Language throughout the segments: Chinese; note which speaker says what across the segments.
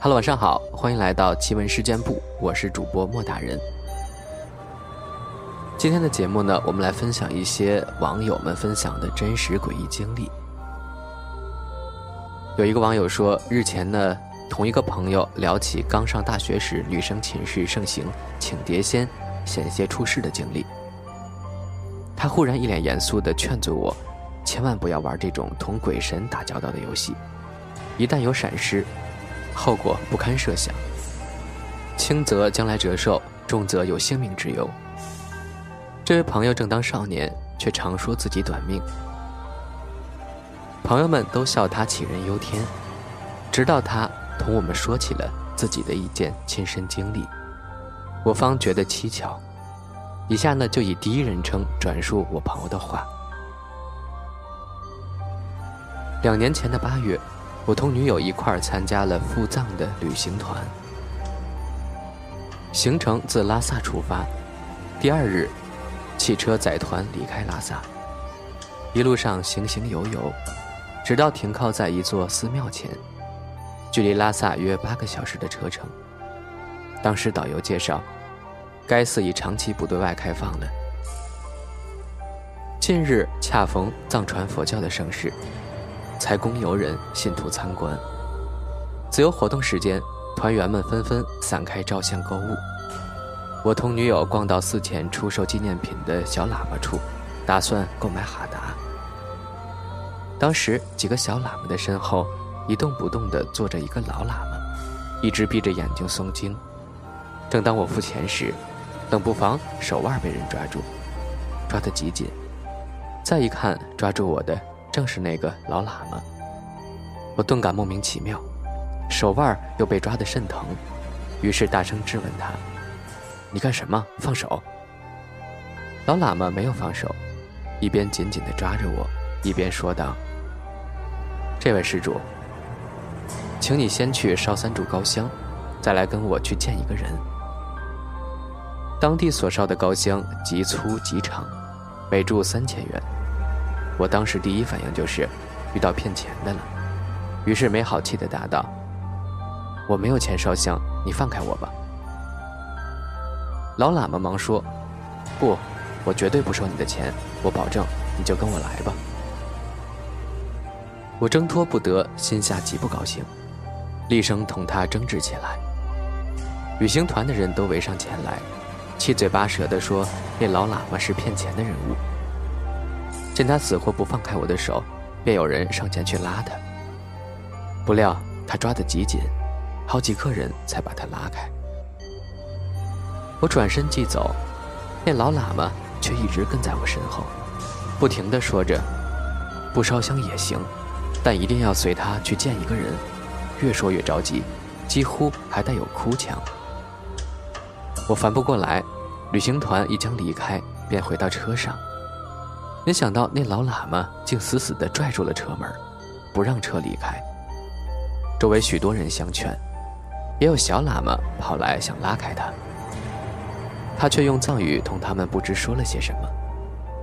Speaker 1: Hello，晚上好，欢迎来到奇闻事件部，我是主播莫大人。今天的节目呢，我们来分享一些网友们分享的真实诡异经历。有一个网友说，日前呢，同一个朋友聊起刚上大学时女生寝室盛行请碟仙、险些出事的经历。他忽然一脸严肃地劝阻我，千万不要玩这种同鬼神打交道的游戏，一旦有闪失。后果不堪设想，轻则将来折寿，重则有性命之忧。这位朋友正当少年，却常说自己短命，朋友们都笑他杞人忧天。直到他同我们说起了自己的一件亲身经历，我方觉得蹊跷。以下呢，就以第一人称转述我朋友的话：两年前的八月。我同女友一块儿参加了赴藏的旅行团，行程自拉萨出发，第二日，汽车载团离开拉萨，一路上行行游游，直到停靠在一座寺庙前，距离拉萨约八个小时的车程。当时导游介绍，该寺已长期不对外开放了，近日恰逢藏传佛教的盛世。才供游人信徒参观。自由活动时间，团员们纷纷散开照相购物。我同女友逛到寺前出售纪念品的小喇叭处，打算购买哈达。当时几个小喇嘛的身后，一动不动地坐着一个老喇嘛，一直闭着眼睛诵经。正当我付钱时，冷不防手腕被人抓住，抓得极紧。再一看，抓住我的。正是那个老喇嘛，我顿感莫名其妙，手腕又被抓得甚疼，于是大声质问他：“你干什么？放手！”老喇嘛没有放手，一边紧紧地抓着我，一边说道：“这位施主，请你先去烧三炷高香，再来跟我去见一个人。当地所烧的高香极粗极长，每炷三千元。”我当时第一反应就是遇到骗钱的了，于是没好气地答道：“我没有钱烧香，你放开我吧。”老喇嘛忙说：“不，我绝对不收你的钱，我保证，你就跟我来吧。”我挣脱不得，心下极不高兴，厉声同他争执起来。旅行团的人都围上前来，七嘴八舌地说那老喇嘛是骗钱的人物。见他死活不放开我的手，便有人上前去拉他。不料他抓得极紧，好几个人才把他拉开。我转身即走，那老喇嘛却一直跟在我身后，不停地说着：“不烧香也行，但一定要随他去见一个人。”越说越着急，几乎还带有哭腔。我烦不过来，旅行团一将离开，便回到车上。没想到那老喇嘛竟死死地拽住了车门，不让车离开。周围许多人相劝，也有小喇嘛跑来想拉开他，他却用藏语同他们不知说了些什么，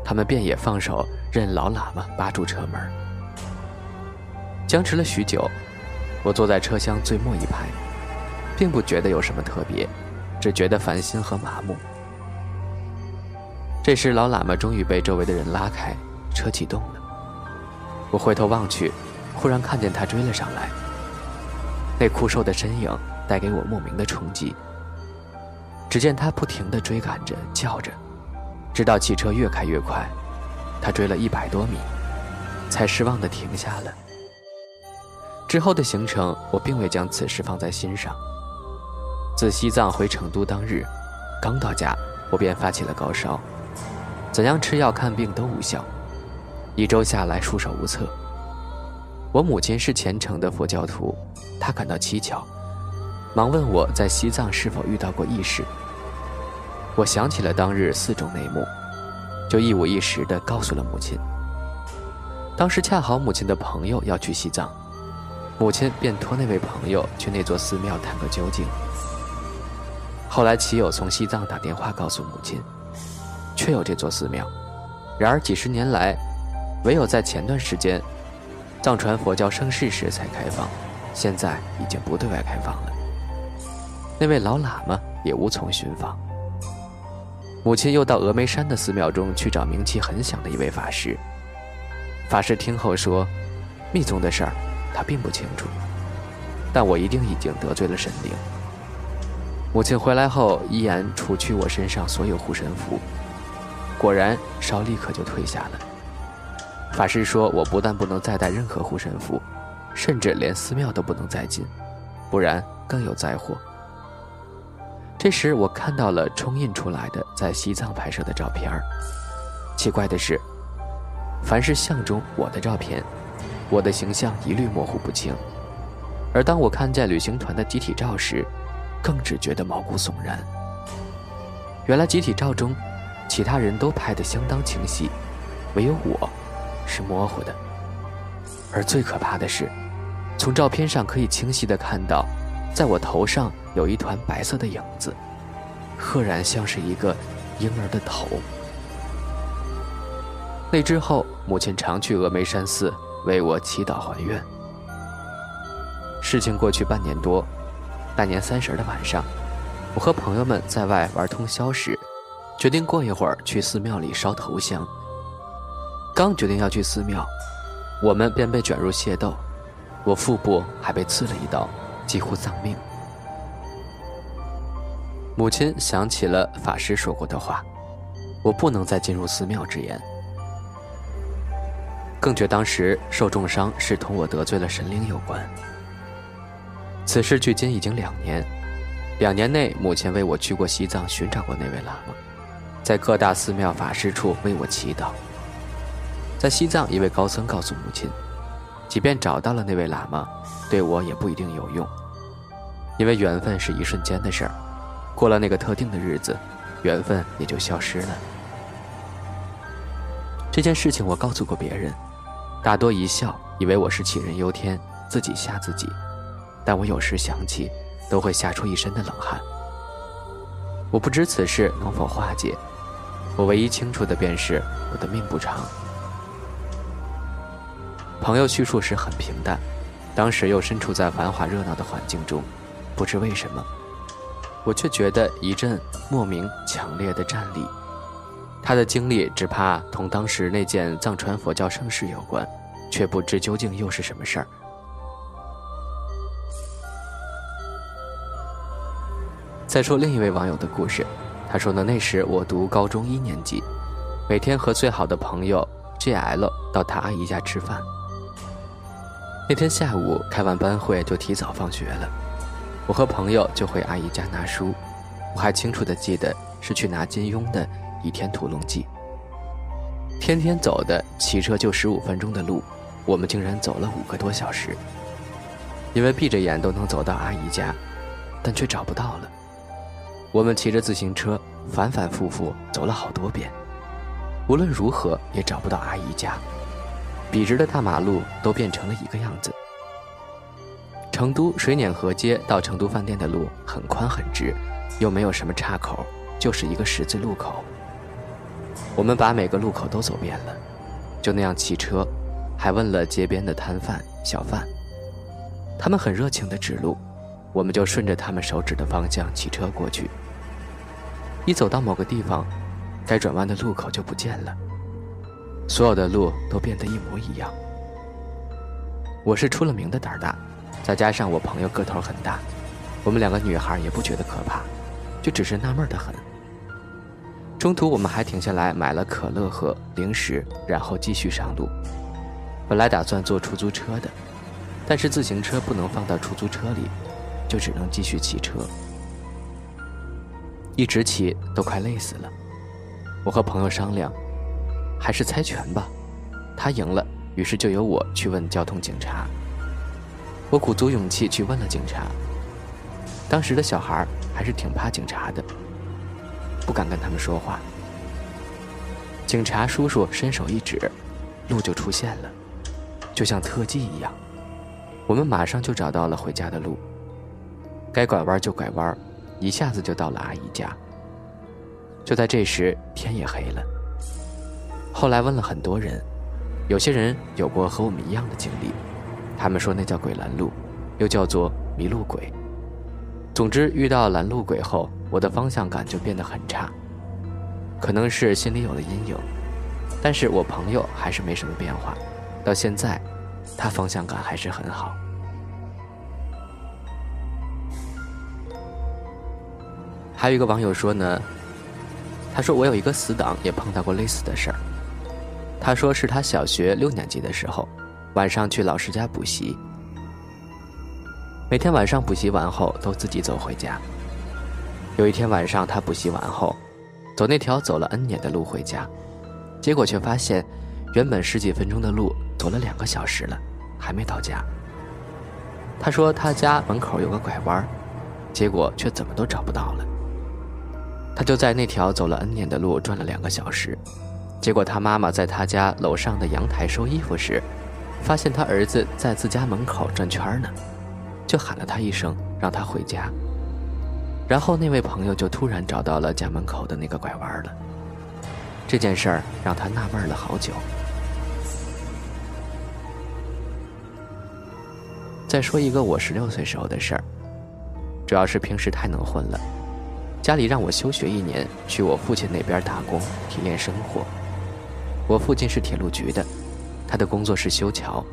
Speaker 1: 他们便也放手任老喇嘛扒住车门。僵持了许久，我坐在车厢最末一排，并不觉得有什么特别，只觉得烦心和麻木。这时，老喇嘛终于被周围的人拉开，车启动了。我回头望去，忽然看见他追了上来。那枯瘦的身影带给我莫名的冲击。只见他不停地追赶着，叫着，直到汽车越开越快，他追了一百多米，才失望地停下了。之后的行程，我并未将此事放在心上。自西藏回成都当日，刚到家，我便发起了高烧。怎样吃药看病都无效，一周下来束手无策。我母亲是虔诚的佛教徒，她感到蹊跷，忙问我在西藏是否遇到过异事。我想起了当日四种内幕，就一五一十地告诉了母亲。当时恰好母亲的朋友要去西藏，母亲便托那位朋友去那座寺庙探个究竟。后来其友从西藏打电话告诉母亲。确有这座寺庙，然而几十年来，唯有在前段时间，藏传佛教盛世时才开放，现在已经不对外开放了。那位老喇嘛也无从寻访。母亲又到峨眉山的寺庙中去找名气很响的一位法师。法师听后说：“密宗的事儿，他并不清楚，但我一定已经得罪了神灵。”母亲回来后，依言除去我身上所有护身符，果然烧立刻就退下了。法师说：“我不但不能再带任何护身符，甚至连寺庙都不能再进，不然更有灾祸。”这时，我看到了冲印出来的在西藏拍摄的照片奇怪的是，凡是相中我的照片，我的形象一律模糊不清；而当我看见旅行团的集体照时，更只觉得毛骨悚然。原来集体照中，其他人都拍得相当清晰，唯有我，是模糊的。而最可怕的是，从照片上可以清晰的看到。在我头上有一团白色的影子，赫然像是一个婴儿的头。那之后，母亲常去峨眉山寺为我祈祷还愿。事情过去半年多，大年三十的晚上，我和朋友们在外玩通宵时，决定过一会儿去寺庙里烧头香。刚决定要去寺庙，我们便被卷入械斗，我腹部还被刺了一刀。几乎丧命。母亲想起了法师说过的话：“我不能再进入寺庙之言。”更觉当时受重伤是同我得罪了神灵有关。此事距今已经两年，两年内母亲为我去过西藏寻找过那位喇嘛，在各大寺庙法师处为我祈祷。在西藏，一位高僧告诉母亲。即便找到了那位喇嘛，对我也不一定有用，因为缘分是一瞬间的事儿，过了那个特定的日子，缘分也就消失了。这件事情我告诉过别人，大多一笑，以为我是杞人忧天，自己吓自己。但我有时想起，都会吓出一身的冷汗。我不知此事能否化解，我唯一清楚的便是我的命不长。朋友叙述时很平淡，当时又身处在繁华热闹的环境中，不知为什么，我却觉得一阵莫名强烈的战栗。他的经历只怕同当时那件藏传佛教盛事有关，却不知究竟又是什么事儿。再说另一位网友的故事，他说呢，那时我读高中一年级，每天和最好的朋友 JL 到他阿姨家吃饭。那天下午开完班会就提早放学了，我和朋友就回阿姨家拿书。我还清楚的记得是去拿金庸的《倚天屠龙记》。天天走的骑车就十五分钟的路，我们竟然走了五个多小时。因为闭着眼都能走到阿姨家，但却找不到了。我们骑着自行车反反复复走了好多遍，无论如何也找不到阿姨家。笔直的大马路都变成了一个样子。成都水碾河街到成都饭店的路很宽很直，又没有什么岔口，就是一个十字路口。我们把每个路口都走遍了，就那样骑车，还问了街边的摊贩小贩，他们很热情的指路，我们就顺着他们手指的方向骑车过去。一走到某个地方，该转弯的路口就不见了。所有的路都变得一模一样。我是出了名的胆大，再加上我朋友个头很大，我们两个女孩也不觉得可怕，就只是纳闷的很。中途我们还停下来买了可乐和零食，然后继续上路。本来打算坐出租车的，但是自行车不能放到出租车里，就只能继续骑车。一直骑都快累死了，我和朋友商量。还是猜拳吧，他赢了，于是就由我去问交通警察。我鼓足勇气去问了警察。当时的小孩还是挺怕警察的，不敢跟他们说话。警察叔叔伸手一指，路就出现了，就像特技一样，我们马上就找到了回家的路。该拐弯就拐弯，一下子就到了阿姨家。就在这时，天也黑了。后来问了很多人，有些人有过和我们一样的经历，他们说那叫鬼拦路，又叫做迷路鬼。总之，遇到拦路鬼后，我的方向感就变得很差。可能是心里有了阴影，但是我朋友还是没什么变化，到现在，他方向感还是很好。还有一个网友说呢，他说我有一个死党也碰到过类似的事儿。他说是他小学六年级的时候，晚上去老师家补习，每天晚上补习完后都自己走回家。有一天晚上他补习完后，走那条走了 N 年的路回家，结果却发现，原本十几分钟的路走了两个小时了，还没到家。他说他家门口有个拐弯，结果却怎么都找不到了。他就在那条走了 N 年的路转了两个小时，结果他妈妈在他家楼上的阳台收衣服时，发现他儿子在自家门口转圈呢，就喊了他一声，让他回家。然后那位朋友就突然找到了家门口的那个拐弯了。这件事儿让他纳闷了好久。再说一个我十六岁时候的事儿，主要是平时太能混了。家里让我休学一年，去我父亲那边打工，体验生活。我父亲是铁路局的，他的工作是修桥，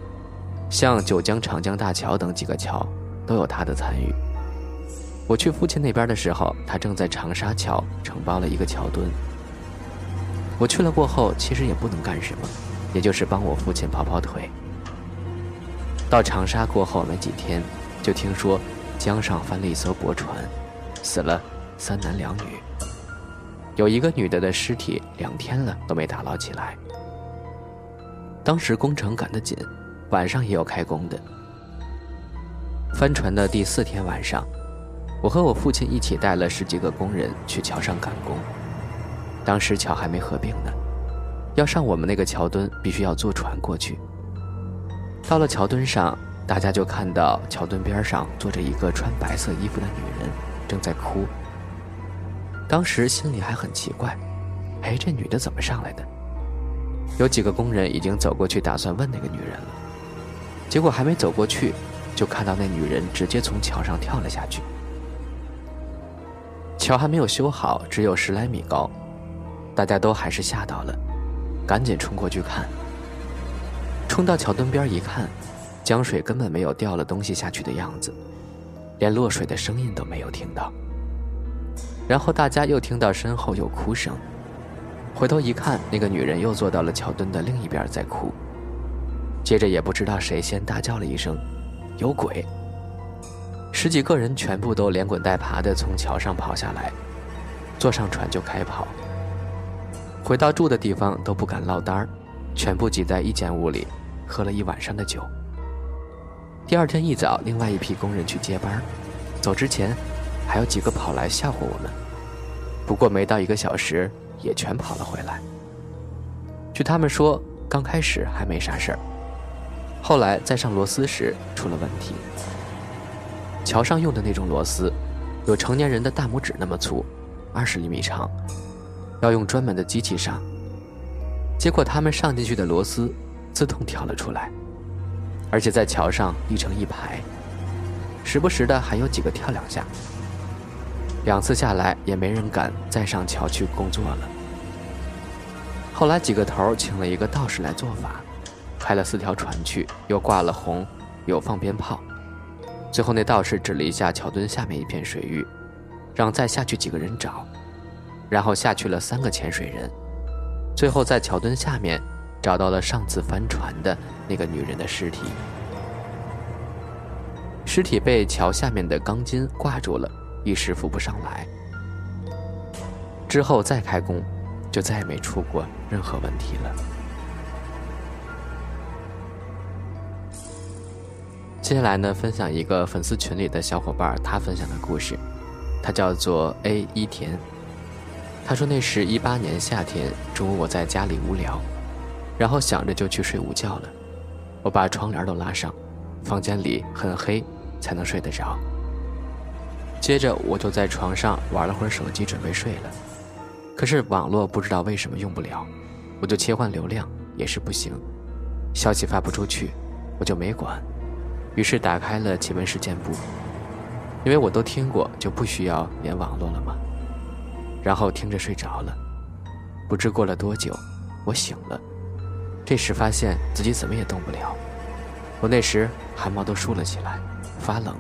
Speaker 1: 像九江、长江大桥等几个桥都有他的参与。我去父亲那边的时候，他正在长沙桥承包了一个桥墩。我去了过后，其实也不能干什么，也就是帮我父亲跑跑腿。到长沙过后没几天，就听说江上翻了一艘驳船，死了。三男两女，有一个女的的尸体两天了都没打捞起来。当时工程赶得紧，晚上也有开工的。翻船的第四天晚上，我和我父亲一起带了十几个工人去桥上赶工。当时桥还没合并呢，要上我们那个桥墩，必须要坐船过去。到了桥墩上，大家就看到桥墩边上坐着一个穿白色衣服的女人，正在哭。当时心里还很奇怪，哎，这女的怎么上来的？有几个工人已经走过去，打算问那个女人了，结果还没走过去，就看到那女人直接从桥上跳了下去。桥还没有修好，只有十来米高，大家都还是吓到了，赶紧冲过去看。冲到桥墩边一看，江水根本没有掉了东西下去的样子，连落水的声音都没有听到。然后大家又听到身后有哭声，回头一看，那个女人又坐到了桥墩的另一边在哭。接着也不知道谁先大叫了一声：“有鬼！”十几个人全部都连滚带爬地从桥上跑下来，坐上船就开跑。回到住的地方都不敢落单儿，全部挤在一间屋里，喝了一晚上的酒。第二天一早，另外一批工人去接班，走之前。还有几个跑来吓唬我们，不过没到一个小时，也全跑了回来。据他们说，刚开始还没啥事儿，后来在上螺丝时出了问题。桥上用的那种螺丝，有成年人的大拇指那么粗，二十厘米长，要用专门的机器上。结果他们上进去的螺丝自动跳了出来，而且在桥上立成一排，时不时的还有几个跳两下。两次下来，也没人敢再上桥去工作了。后来几个头请了一个道士来做法，开了四条船去，又挂了红，有放鞭炮。最后那道士指了一下桥墩下面一片水域，让再下去几个人找。然后下去了三个潜水人，最后在桥墩下面找到了上次翻船的那个女人的尸体。尸体被桥下面的钢筋挂住了。一时扶不上来，之后再开工，就再也没出过任何问题了。接下来呢，分享一个粉丝群里的小伙伴他分享的故事，他叫做 A 一田。他说那是一八年夏天中午，我在家里无聊，然后想着就去睡午觉了。我把窗帘都拉上，房间里很黑，才能睡得着。接着我就在床上玩了会儿手机，准备睡了。可是网络不知道为什么用不了，我就切换流量也是不行，消息发不出去，我就没管。于是打开了奇闻事件簿，因为我都听过，就不需要连网络了嘛。然后听着睡着了，不知过了多久，我醒了，这时发现自己怎么也动不了。我那时汗毛都竖了起来，发冷，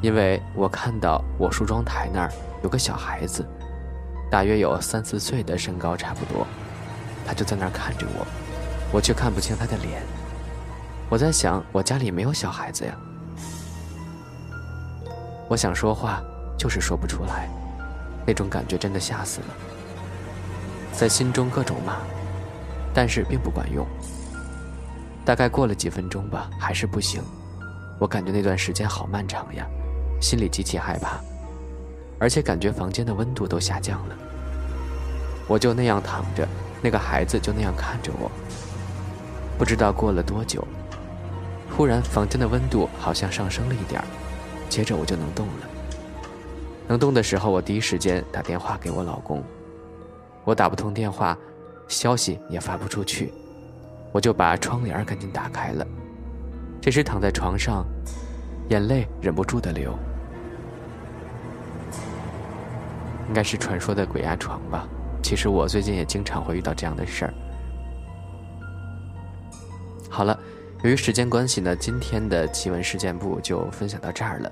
Speaker 1: 因为我看到我梳妆台那儿有个小孩子，大约有三四岁的身高差不多，他就在那儿看着我，我却看不清他的脸。我在想，我家里没有小孩子呀。我想说话，就是说不出来，那种感觉真的吓死了，在心中各种骂，但是并不管用。大概过了几分钟吧，还是不行。我感觉那段时间好漫长呀，心里极其害怕，而且感觉房间的温度都下降了。我就那样躺着，那个孩子就那样看着我。不知道过了多久，忽然房间的温度好像上升了一点接着我就能动了。能动的时候，我第一时间打电话给我老公。我打不通电话，消息也发不出去。我就把窗帘赶紧打开了。这时躺在床上，眼泪忍不住的流。应该是传说的鬼压床吧？其实我最近也经常会遇到这样的事儿。好了，由于时间关系呢，今天的奇闻事件部就分享到这儿了。